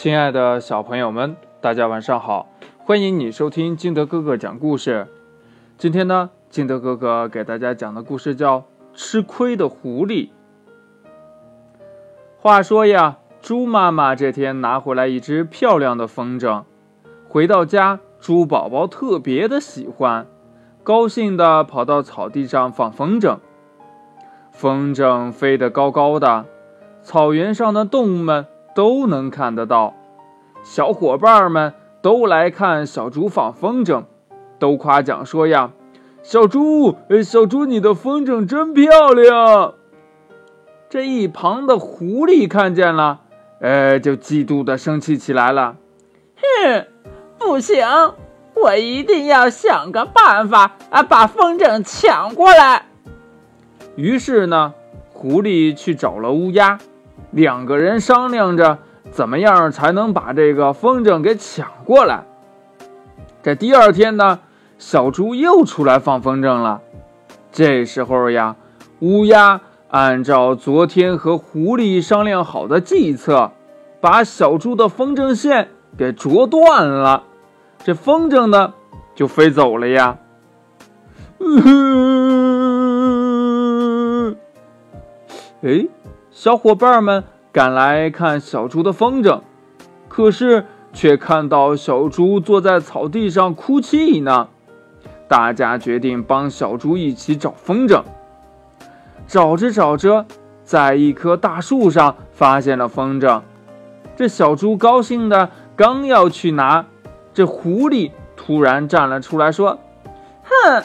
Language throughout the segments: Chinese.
亲爱的小朋友们，大家晚上好！欢迎你收听金德哥哥讲故事。今天呢，金德哥哥给大家讲的故事叫《吃亏的狐狸》。话说呀，猪妈妈这天拿回来一只漂亮的风筝，回到家，猪宝宝特别的喜欢，高兴的跑到草地上放风筝。风筝飞得高高的，草原上的动物们都能看得到。小伙伴们都来看小猪放风筝，都夸奖说呀：“小猪，小猪，你的风筝真漂亮。”这一旁的狐狸看见了，呃，就嫉妒的生气起来了。哼，不行，我一定要想个办法啊，把风筝抢过来。于是呢，狐狸去找了乌鸦，两个人商量着怎么样才能把这个风筝给抢过来。这第二天呢，小猪又出来放风筝了。这时候呀，乌鸦按照昨天和狐狸商量好的计策，把小猪的风筝线给啄断了，这风筝呢就飞走了呀。嗯 哎，小伙伴们赶来看小猪的风筝，可是却看到小猪坐在草地上哭泣呢。大家决定帮小猪一起找风筝。找着找着，在一棵大树上发现了风筝。这小猪高兴的刚要去拿，这狐狸突然站了出来，说：“哼，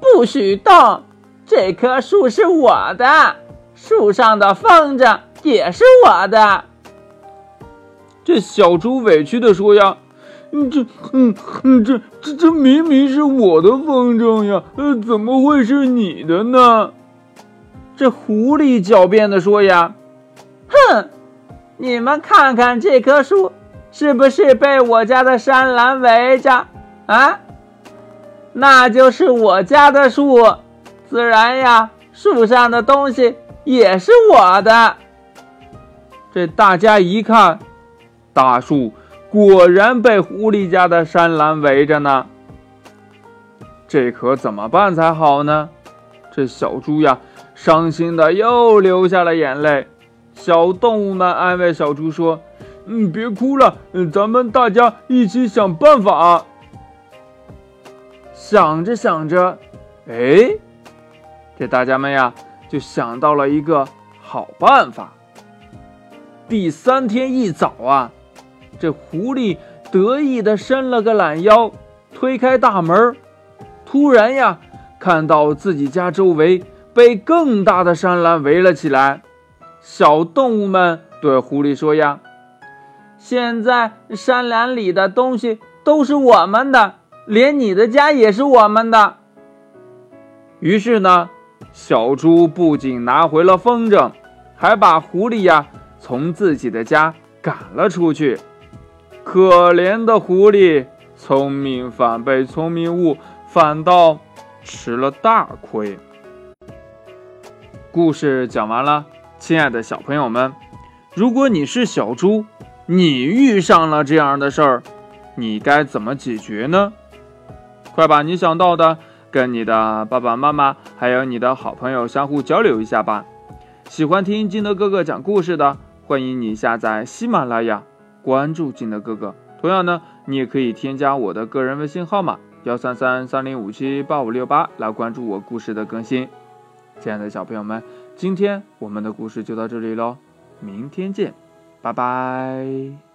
不许动！这棵树是我的。”树上的风筝也是我的。这小猪委屈的说：“呀，这，嗯，嗯，这，这，这明明是我的风筝呀，呃，怎么会是你的呢？”这狐狸狡辩的说：“呀，哼，你们看看这棵树，是不是被我家的山栏围着？啊，那就是我家的树，自然呀，树上的东西。”也是我的。这大家一看，大树果然被狐狸家的山岚围着呢。这可怎么办才好呢？这小猪呀，伤心的又流下了眼泪。小动物们安慰小猪说：“嗯，别哭了，咱们大家一起想办法。”想着想着，哎，这大家们呀。就想到了一个好办法。第三天一早啊，这狐狸得意的伸了个懒腰，推开大门，突然呀，看到自己家周围被更大的山栏围了起来。小动物们对狐狸说：“呀，现在山栏里的东西都是我们的，连你的家也是我们的。”于是呢。小猪不仅拿回了风筝，还把狐狸呀从自己的家赶了出去。可怜的狐狸，聪明反被聪明误，反倒吃了大亏。故事讲完了，亲爱的小朋友们，如果你是小猪，你遇上了这样的事儿，你该怎么解决呢？快把你想到的。跟你的爸爸妈妈还有你的好朋友相互交流一下吧。喜欢听金德哥哥讲故事的，欢迎你下载喜马拉雅，关注金德哥哥。同样呢，你也可以添加我的个人微信号码幺三三三零五七八五六八来关注我故事的更新。亲爱的小朋友们，今天我们的故事就到这里喽，明天见，拜拜。